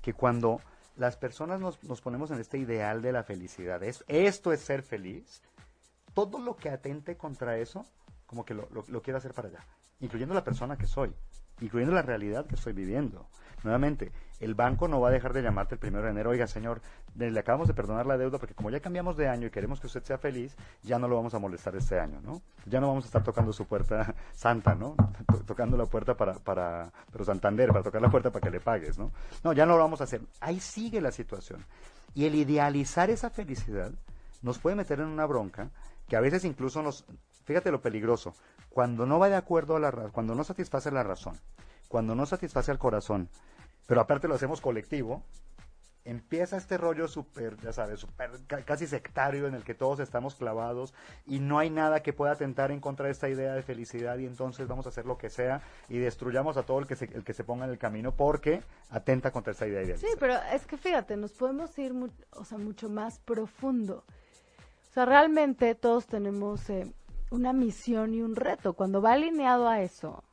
que cuando las personas nos, nos ponemos en este ideal de la felicidad. Es, esto es ser feliz. Todo lo que atente contra eso, como que lo, lo, quiero hacer para allá, incluyendo la persona que soy, incluyendo la realidad que estoy viviendo. Nuevamente, el banco no va a dejar de llamarte el primero de enero, oiga señor, le acabamos de perdonar la deuda porque como ya cambiamos de año y queremos que usted sea feliz, ya no lo vamos a molestar este año, ¿no? Ya no vamos a estar tocando su puerta santa, ¿no? tocando la puerta para, para, pero Santander, para tocar la puerta para que le pagues, ¿no? No, ya no lo vamos a hacer. Ahí sigue la situación. Y el idealizar esa felicidad nos puede meter en una bronca que a veces incluso nos, fíjate lo peligroso, cuando no va de acuerdo a la cuando no satisface la razón, cuando no satisface al corazón, pero aparte lo hacemos colectivo, empieza este rollo súper, ya sabes, super, casi sectario en el que todos estamos clavados y no hay nada que pueda atentar en contra de esta idea de felicidad y entonces vamos a hacer lo que sea y destruyamos a todo el que se, el que se ponga en el camino porque atenta contra esta idea Sí, pero es que fíjate, nos podemos ir o sea, mucho más profundo. O sea, realmente todos tenemos... Eh, una misión y un reto. Cuando va alineado a eso,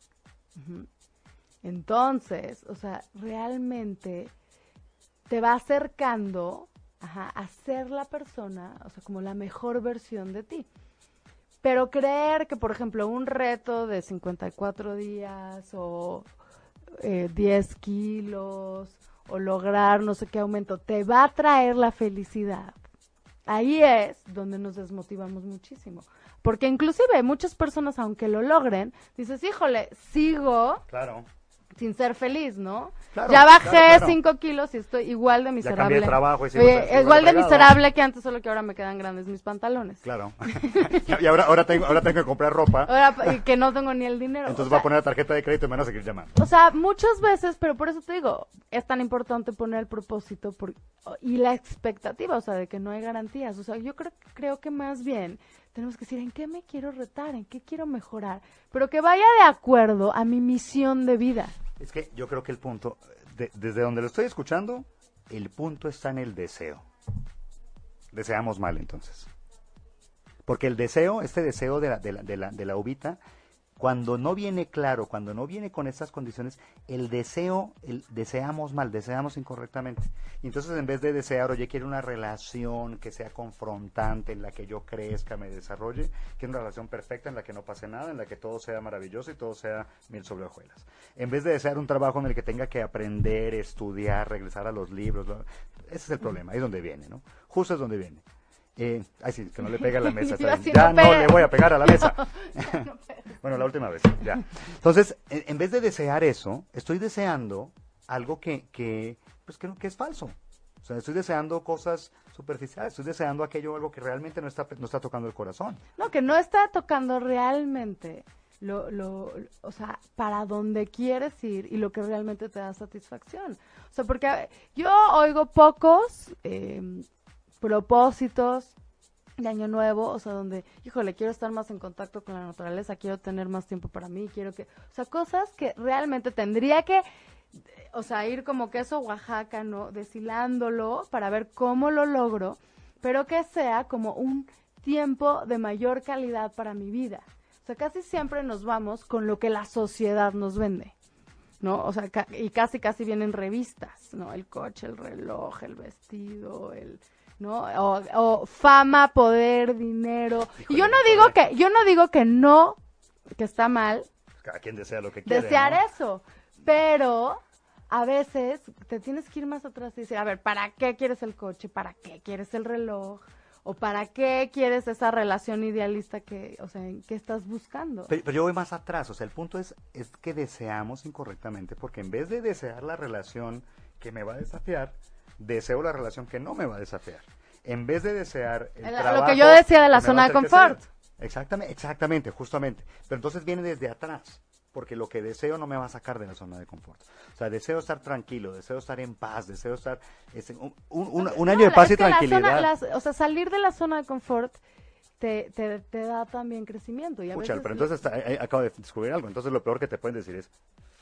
entonces, o sea, realmente te va acercando a ser la persona, o sea, como la mejor versión de ti. Pero creer que, por ejemplo, un reto de 54 días o eh, 10 kilos o lograr no sé qué aumento te va a traer la felicidad. Ahí es donde nos desmotivamos muchísimo. Porque inclusive muchas personas, aunque lo logren, dices, híjole, sigo Claro. Sin ser feliz, ¿no? Claro, ya bajé claro, claro. 5 kilos y estoy igual de Ya miserable. cambié de trabajo y Oye, sigo igual de miserable que antes, solo que ahora me quedan grandes mis pantalones. Claro. y ahora, ahora, tengo, ahora tengo que comprar ropa. Ahora, y que no tengo ni el dinero. Entonces voy a poner la tarjeta de crédito y me van a seguir llamando. O sea, muchas veces, pero por eso te digo, es tan importante poner el propósito por- y la expectativa, o sea, de que no hay garantías. O sea, yo creo, creo que más bien tenemos que decir en qué me quiero retar, en qué quiero mejorar, pero que vaya de acuerdo a mi misión de vida. Es que yo creo que el punto, de- desde donde lo estoy escuchando, el punto está en el deseo. Deseamos mal entonces. Porque el deseo, este deseo de la, de la, de la, de la uvita, cuando no viene claro, cuando no viene con estas condiciones, el deseo, deseamos mal, deseamos incorrectamente. Y entonces en vez de desear, oye, quiero una relación que sea confrontante, en la que yo crezca, me desarrolle, quiero una relación perfecta en la que no pase nada, en la que todo sea maravilloso y todo sea mil sobre hojuelas. En vez de desear un trabajo en el que tenga que aprender, estudiar, regresar a los libros, ese es el problema, ahí es donde viene, ¿no? Justo es donde viene. Eh, ay, sí, que no le pegue a la mesa. está bien. Ya no le voy a pegar a la mesa. bueno, la última vez, ya. Entonces, en, vez de desear eso, estoy deseando algo que, que pues que, que es falso. O sea, estoy deseando cosas superficiales, estoy deseando aquello algo que realmente no está, no está tocando el corazón. No, que no está tocando realmente lo, lo, o sea, para dónde quieres ir y lo que realmente te da satisfacción. O sea, porque yo oigo pocos eh, propósitos de año nuevo, o sea, donde, híjole, quiero estar más en contacto con la naturaleza, quiero tener más tiempo para mí, quiero que, o sea, cosas que realmente tendría que, o sea, ir como queso Oaxaca, ¿no? Deshilándolo para ver cómo lo logro, pero que sea como un tiempo de mayor calidad para mi vida. O sea, casi siempre nos vamos con lo que la sociedad nos vende. ¿no? O sea, ca- y casi casi vienen revistas, ¿no? El coche, el reloj, el vestido, el, ¿no? O, o fama, poder, dinero. y yo no digo poder. que, yo no digo que no, que está mal Cada quien desea lo que quiere. desear ¿no? eso, pero a veces te tienes que ir más atrás y decir, a ver, ¿para qué quieres el coche? ¿Para qué quieres el reloj? ¿O para qué quieres esa relación idealista que, o sea, que estás buscando? Pero, pero yo voy más atrás, o sea, el punto es, es que deseamos incorrectamente, porque en vez de desear la relación que me va a desafiar, deseo la relación que no me va a desafiar. En vez de desear el El- lo trabajo que yo decía de la zona de confort. Exactamente, exactamente, justamente. Pero entonces viene desde atrás, porque lo que deseo no me va a sacar de la zona de confort. O sea, deseo estar tranquilo, deseo estar en paz, deseo estar este, un, un- un- un No, año de paz y la tranquilidad. zona- las- o sea, salir de la zona de confort te, te, te da también crecimiento. Y a Pucha, veces pero entonces está- eh, eh, acabo de descubrir algo. Entonces lo peor que te pueden decir es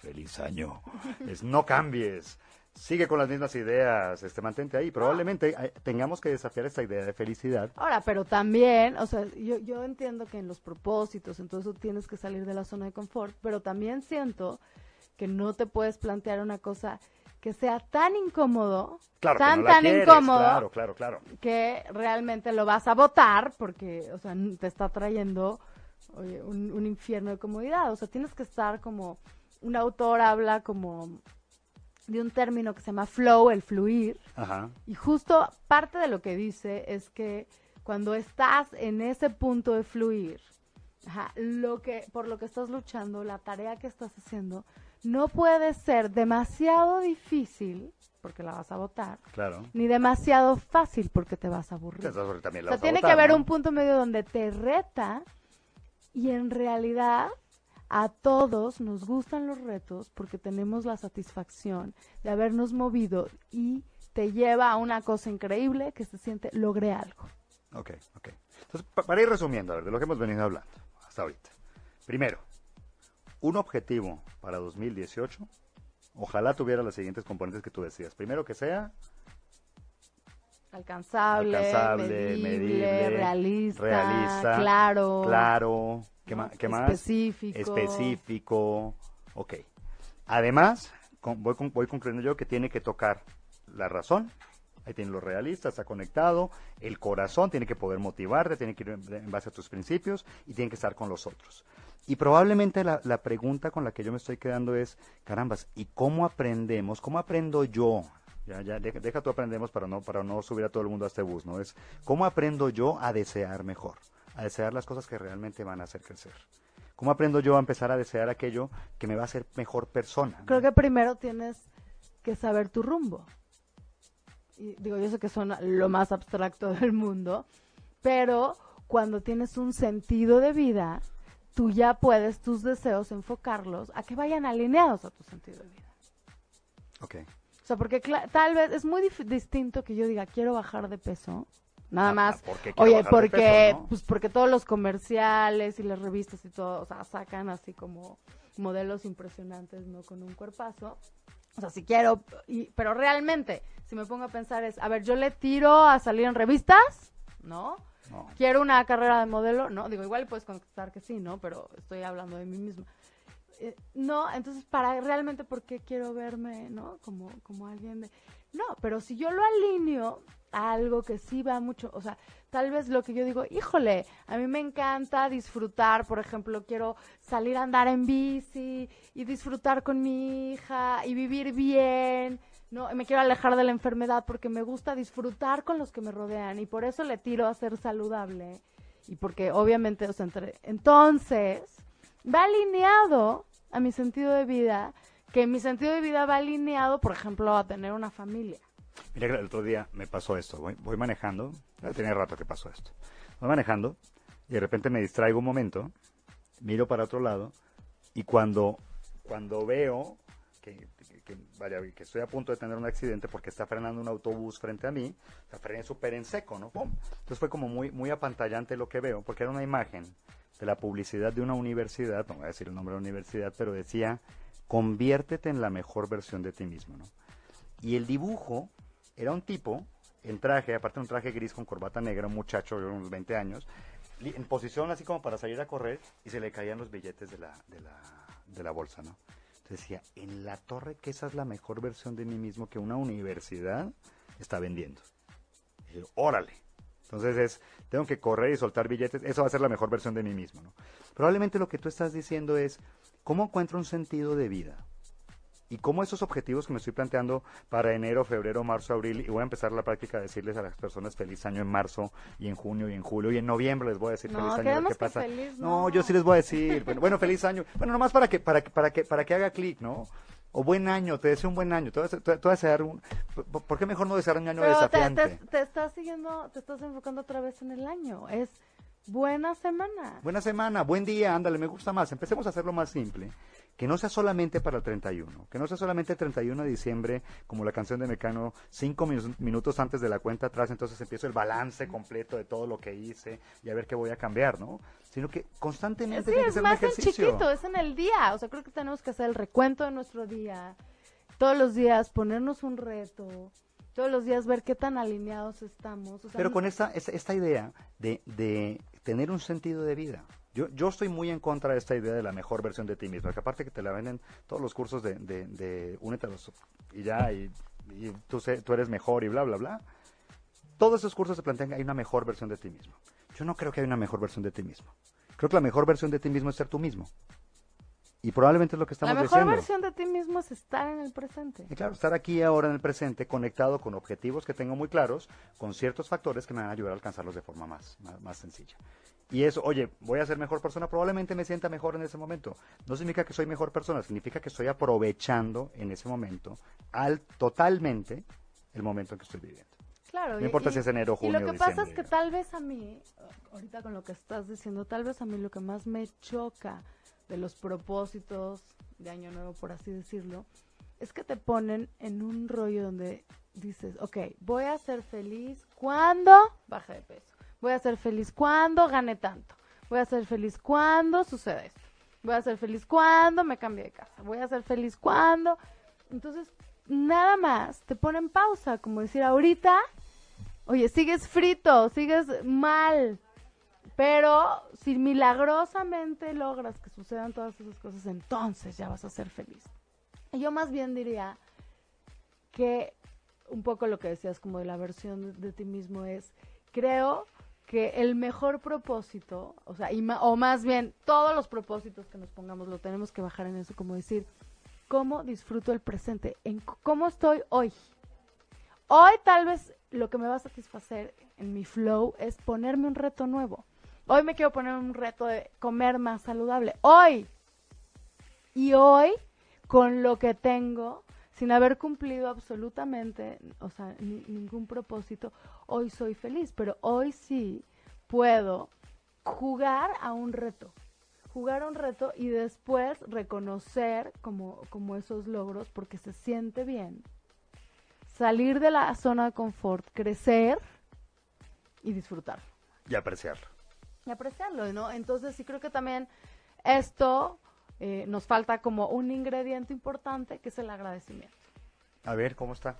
feliz año. es no cambies. Sigue con las mismas ideas, este mantente ahí. Probablemente eh, tengamos que desafiar esta idea de felicidad. Ahora, pero también, o sea, yo, yo entiendo que en los propósitos, entonces tienes que salir de la zona de confort, pero también siento que no te puedes plantear una cosa que sea tan incómodo, Claro, tan, no tan quieres, incómodo, Claro, claro, claro. que realmente lo vas a votar porque, o sea, te está trayendo oye, un, un infierno de comodidad. O sea, tienes que estar como, un autor habla como de un término que se llama flow, el fluir, Ajá. y justo parte de lo que dice es que cuando estás en ese punto de fluir, ajá, lo que, por lo que estás luchando, la tarea que estás haciendo, no puede ser demasiado difícil, porque la vas a votar, Claro. ni demasiado fácil porque te vas a aburrir. Entonces, también O la sea, vas a tiene que haber ¿no? un punto medio donde te reta y en realidad a todos nos gustan los retos porque tenemos la satisfacción de habernos movido y te lleva a una cosa increíble que se siente logré algo. Ok, ok. Entonces, pa- para ir resumiendo, a ver, de lo que hemos venido hablando hasta ahorita. Primero, un objetivo para 2018. Ojalá tuviera las siguientes componentes que tú decías. Primero que sea Alcanzable, Alcanzable, medible, medible, realista, realista, claro, Claro. ¿Qué, ma- qué más? Específico. Específico. Ok. Además, con- voy, con- voy concluyendo yo que tiene que tocar la razón. Ahí tiene lo realista, está conectado. El corazón tiene que poder motivarte, tiene que ir en en base a tus principios y tiene que estar con los otros. Y probablemente la, la pregunta con la que yo me estoy quedando es, carambas, ¿y cómo aprendemos? ¿Cómo aprendo yo? Ya, ya, deja, deja tú aprendemos para no, para no subir a todo el mundo a este bus, ¿no? Es, ¿cómo aprendo yo a desear mejor? A desear las cosas que realmente van a hacer crecer. ¿Cómo aprendo yo a empezar a desear aquello que me va a hacer mejor persona? ¿no? Creo que primero tienes que saber tu rumbo. Y digo, yo sé que suena lo más abstracto del mundo, pero cuando tienes un sentido de vida, tú ya puedes tus deseos enfocarlos a que vayan alineados a tu sentido de vida. Ok. O sea, porque tal vez es muy distinto que yo diga, quiero bajar de peso. Nada Ah, más. ¿por qué Oye, porque, peso, no? pues porque todos los comerciales y las revistas y todo, o sea, sacan así como modelos impresionantes, ¿no? Con un cuerpazo. O sea, si quiero, y- pero realmente, si me pongo a pensar es, a ver, yo le tiro a salir en revistas, ¿no? No. Quiero una carrera de modelo, no, digo, igual puedes contestar que sí, ¿no? Pero estoy hablando de mí misma. Eh, no, entonces, para realmente, ¿por qué quiero verme, no? Como, como alguien de... No, pero si yo lo alineo a algo que sí va mucho, o sea, tal vez lo que yo digo, híjole, a mí me encanta disfrutar, por ejemplo, quiero salir a andar en bici y disfrutar con mi hija y vivir bien, no, me quiero alejar de la enfermedad porque me gusta disfrutar con los que me rodean y por eso le tiro a ser saludable y porque obviamente, o sea, entre- entonces va alineado a mi sentido de vida, que mi sentido de vida va alineado, por ejemplo, a tener una familia. Mira el otro día me pasó esto. Voy, voy manejando. Ya tenía rato que pasó esto. Voy manejando y de repente me distraigo un momento, miro para otro lado y cuando, cuando veo que, que- vaya, que estoy a punto de tener un accidente porque está frenando un autobús frente a mí, o sea, frené súper en seco, ¿no? ¡Pum! Entonces fue como muy, muy apantallante lo que veo porque era una imagen de la publicidad de una universidad, no voy a decir el nombre de la universidad, pero decía, conviértete en la mejor versión de ti mismo, ¿no? Y el dibujo era un tipo en traje, aparte un traje gris con corbata negra, un muchacho de unos 20 años, en posición así como para salir a correr y se le caían los billetes de la, de la, de la bolsa, ¿no? Entonces decía, en la torre que esa es la mejor versión de mí mismo que una universidad está vendiendo. Y yo, órale. Entonces es, tengo que correr y soltar billetes, eso va a ser la mejor versión de mí mismo, ¿no? Probablemente lo que tú estás diciendo es, ¿cómo encuentro un sentido de vida? y cómo esos objetivos que me estoy planteando para enero, febrero, marzo, abril, y voy a empezar la práctica de decirles a las personas feliz año en marzo y en junio y en julio y en noviembre les voy a decir No, feliz año, a ver qué pasa. feliz, no. no. yo sí les voy a decir, bueno, bueno, feliz año, bueno, nomás para que, para que, para que, para que haga clic, ¿no? O buen año, te deseo un buen año, te a, te a desear un, ¿por- ¿por qué mejor no desear un año Pero desafiante? te- te estás siguiendo, te estás enfocando otra vez en el año. Es buena semana. Buena semana, buen día, ándale, me gusta más. Empecemos a hacerlo más simple. Que no sea solamente para el 31, que no sea solamente el 31 de diciembre, como la canción de Mecano, cinco minu- minutos antes de la cuenta atrás, entonces empiezo el balance completo de todo lo que hice y a ver qué voy a cambiar, ¿no? Sino que constantemente Sí, tiene que es ser un más en chiquito, es en el día. O sea, creo que tenemos que hacer el recuento de nuestro día. Todos los días ponernos un reto. Todos los días ver qué tan alineados estamos. O sea, Pero con esta, esta, idea de, de tener un sentido de vida. Yo, yo estoy muy en contra de esta idea de la mejor versión de ti mismo, que aparte que te la venden todos los cursos de, de, de únete a los y ya, y, y tú, sé- tú eres mejor y bla, bla, bla. Todos esos cursos se plantean que hay una mejor versión de ti mismo. Yo no creo que hay una mejor versión de ti mismo. Creo que la mejor versión de ti mismo es ser tú mismo. Y probablemente es lo que estamos la mejor diciendo. versión de ti mismo es estar en el presente. Y claro, estar aquí ahora en el presente, conectado con objetivos que tengo muy claros, con ciertos factores que me van a ayudar a alcanzarlos de forma más, más, más sencilla. Y eso, oye, voy a ser mejor persona, probablemente me sienta mejor en ese momento. No significa que soy mejor persona, significa que estoy aprovechando en ese momento al totalmente el momento en que estoy viviendo. Claro. No y- importa y- si es enero, Y junio, lo que pasa es que tal vez a mí, ahorita con lo que estás diciendo, tal vez a mí lo que más me choca de los propósitos de Año Nuevo, por así decirlo, es que te ponen en un rollo donde dices, ok, voy a ser feliz cuando baje de peso. Voy a ser feliz cuando gane tanto. Voy a ser feliz cuando sucede esto. Voy a ser feliz cuando me cambie de casa. Voy a ser feliz cuando... Entonces, nada más te ponen pausa, como decir, ahorita Oye, sigues frito, sigues mal. Pero si milagrosamente logras que sucedan todas esas cosas, entonces ya vas a ser feliz. Y yo más bien diría que un poco lo que decías como de la versión de, ti mismo es, creo que el mejor propósito, o sea, o más bien todos los propósitos que nos pongamos, lo tenemos que bajar en eso, como decir, ¿cómo disfruto el presente? En ¿Cómo estoy hoy? Hoy tal vez lo que me va a satisfacer en mi flow es ponerme un reto nuevo. Hoy me quiero poner un reto de comer más saludable. Hoy. Y hoy, con lo que tengo, sin haber cumplido absolutamente, o sea, ningún propósito, hoy soy feliz. Pero hoy sí puedo jugar a un reto. Jugar a un reto y después reconocer como, como esos logros porque se siente bien. Salir de la zona de confort, crecer y disfrutar. Y apreciarlo y apreciarlo, ¿no? Entonces sí creo que también esto eh, nos falta como un ingrediente importante que es el agradecimiento. A ver, ¿cómo está?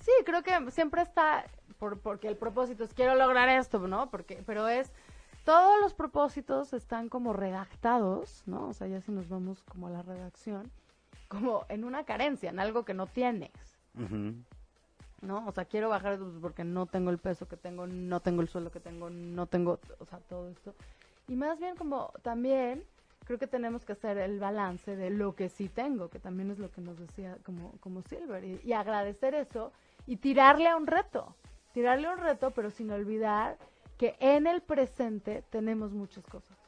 Sí, creo que siempre está, por, porque el propósito es quiero lograr esto, ¿no? Porque, pero es, todos los propósitos están como redactados, ¿no? O sea, ya si nos vamos como a la redacción, como en una carencia, en algo que no tienes. ¿No? O sea, quiero bajar porque no tengo el peso que tengo, no tengo el suelo que tengo, no tengo, o sea, todo esto. Y más bien como también creo que tenemos que hacer el balance de lo que sí tengo, que también es lo que nos decía como, como Silver, y, y agradecer eso y tirarle a un reto, tirarle a un reto, pero sin olvidar que en el presente tenemos muchas cosas.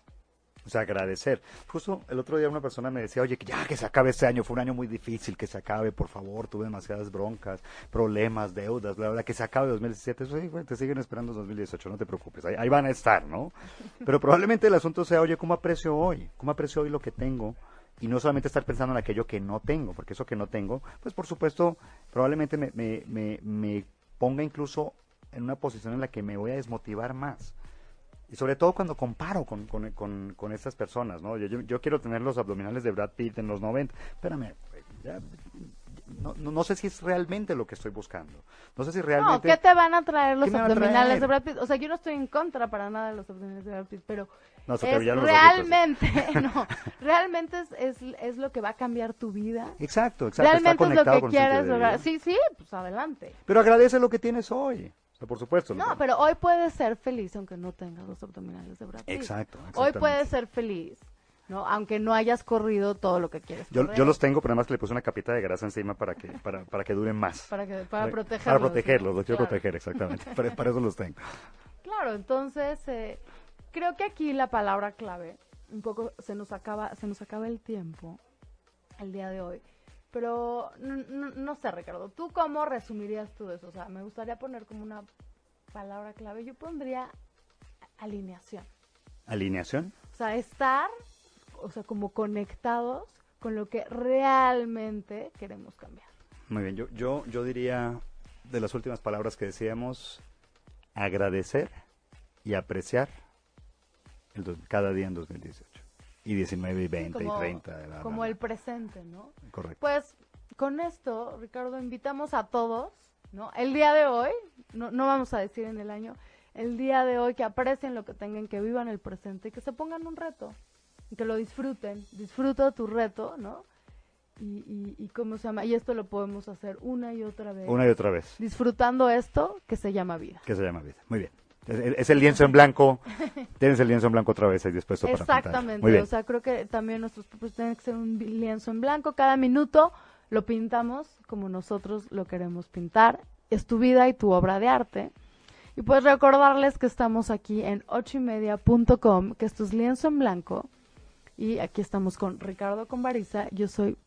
O sea, agradecer. Justo el otro día una persona me decía, oye, que ya que se acabe este año, fue un año muy difícil, que se acabe, por favor, tuve demasiadas broncas, problemas, deudas, bla, bla, que se acabe 2017. Eso, sí, te siguen esperando 2018, no te preocupes, ahí, ahí, van a estar, ¿no? Pero probablemente el asunto sea, oye, ¿cómo aprecio hoy? ¿Cómo aprecio hoy lo que tengo? Y no solamente estar pensando en aquello que no tengo, porque eso que no tengo, pues por supuesto, probablemente me, me, me, me ponga incluso en una posición en la que me voy a desmotivar más. Y sobre todo cuando comparo con, con, con, con estas personas, ¿no? Yo, yo, quiero tener los abdominales de Brad Pitt en los 90. Espérame, no, no, sé si es realmente lo que estoy buscando. No sé si realmente... No, ¿qué te van a traer los abdominales de Brad Pitt? O sea, yo no estoy en contra para nada de los abdominales de Brad Pitt, pero no, es realmente, no, realmente es, es, es, lo que va a cambiar tu vida. Exacto, exacto. Realmente es lo que quieres lograr. Sí, sí, pues adelante. Pero agradece lo que tienes hoy por supuesto. No, pero hoy puedes ser feliz aunque no tengas los abdominales de Brad Exacto. Hoy puedes ser feliz, ¿no? Aunque no hayas corrido todo lo que quieres. Yo, yo los tengo, pero además le puse una capita de grasa encima para que para, para que duren más. Para, que, para, protegerlos. Para protegerlos, los quiero proteger, exactamente. para, para, eso los tengo. Claro, entonces eh, creo que aquí la palabra clave, un poco se nos acaba, se nos acaba el tiempo el día de hoy pero no, sé, Ricardo, ¿tú cómo resumirías todo eso? O sea, me gustaría poner como una palabra clave. Yo pondría alineación. ¿Alineación? O sea, estar, o sea, como conectados con lo que realmente queremos cambiar. Muy bien, yo, yo, yo diría de las últimas palabras que decíamos, agradecer y apreciar el, cada día en 2018 y 19 y 20 y 30. como el presente, ¿no? Correcto. Pues con esto, Ricardo, invitamos a todos, ¿no? El día de hoy, no, no vamos a decir en el año, el día de hoy que aprecien lo que tengan, que vivan el presente y que se pongan un reto y que lo disfruten. Disfruta tu reto, ¿no? Y, y, y, cómo se llama y esto lo podemos hacer una y otra vez una y otra vez disfrutando esto que se llama vida que se llama vida muy bien es el lienzo en blanco. Tienes el lienzo en blanco otra vez ahí dispuesto para Exactamente. O sea, creo que también nuestros propósitos tienen que ser un lienzo en blanco. Cada minuto lo pintamos como nosotros lo queremos pintar. Es tu vida y tu obra de arte. Y pues recordarles que estamos aquí en ochoymedia.com, que esto es lienzo en blanco. Y aquí estamos con Ricardo Convariza. Yo soy